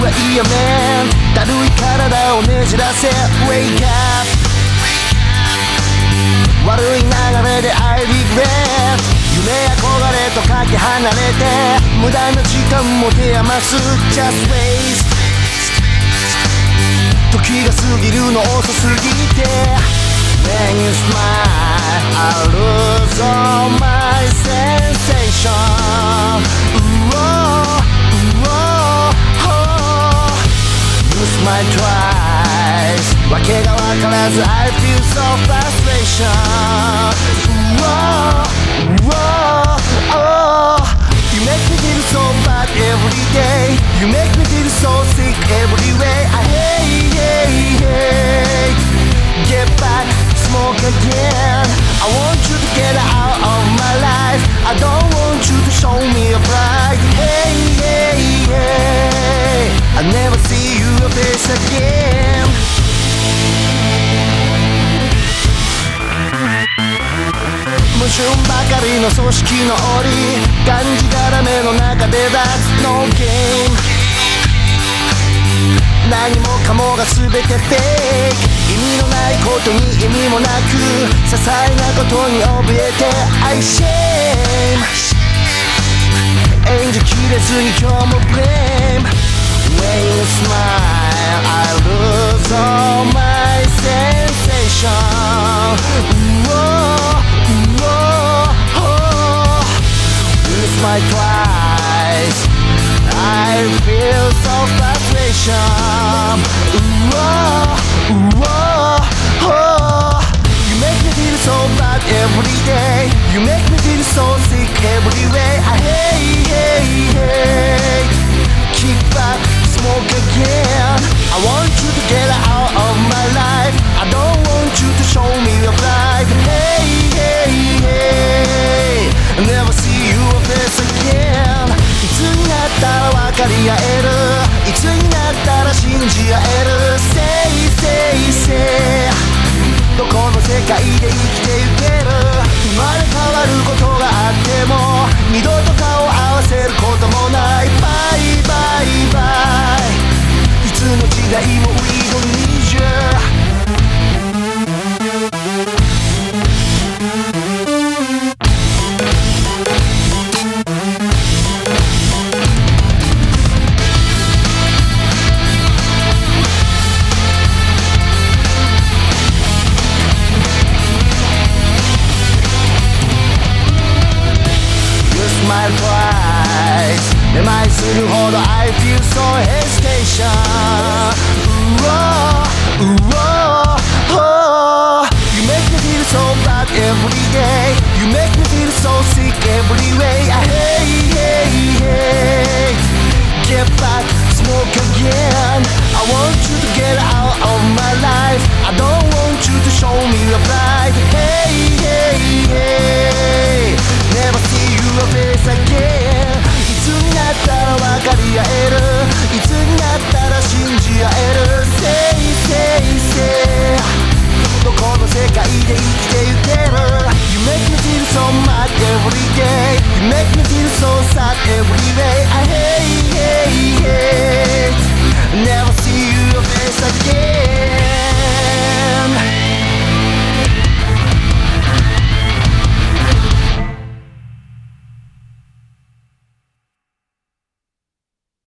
はいいよねだるい体をねじらせ Wake up 悪い流れで I regret 夢憧れとかけ離れて無駄な時間も手余す Just waste 時が過ぎるの遅すぎて When you smile I lose all myself as I feel so frustration. Whoa, whoa. 矛盾ばかりの組織の檻がんじがらめの中で That's no game 何もかもが全て fake 意味のないことに意味もなく些細なことに怯えて I shame 演じきれずに今日も blame When you smile twice. I feel so frustration. Whoa, whoa, oh. You make me feel so bad every day. You make me 合える。いつになったら信じ合える。Say, say, say どこの世界で生きてゆける。生まれ変わることがあっても二度と顔を合わせることもするほど I feel so hesitation うおうお oh. You make me feel so bad every day You make me feel so sick every way I hate, hate, hate Get back, smoke again I want you to get 世界で生きてゆける You make me feel so mad every day You make me feel so sad every day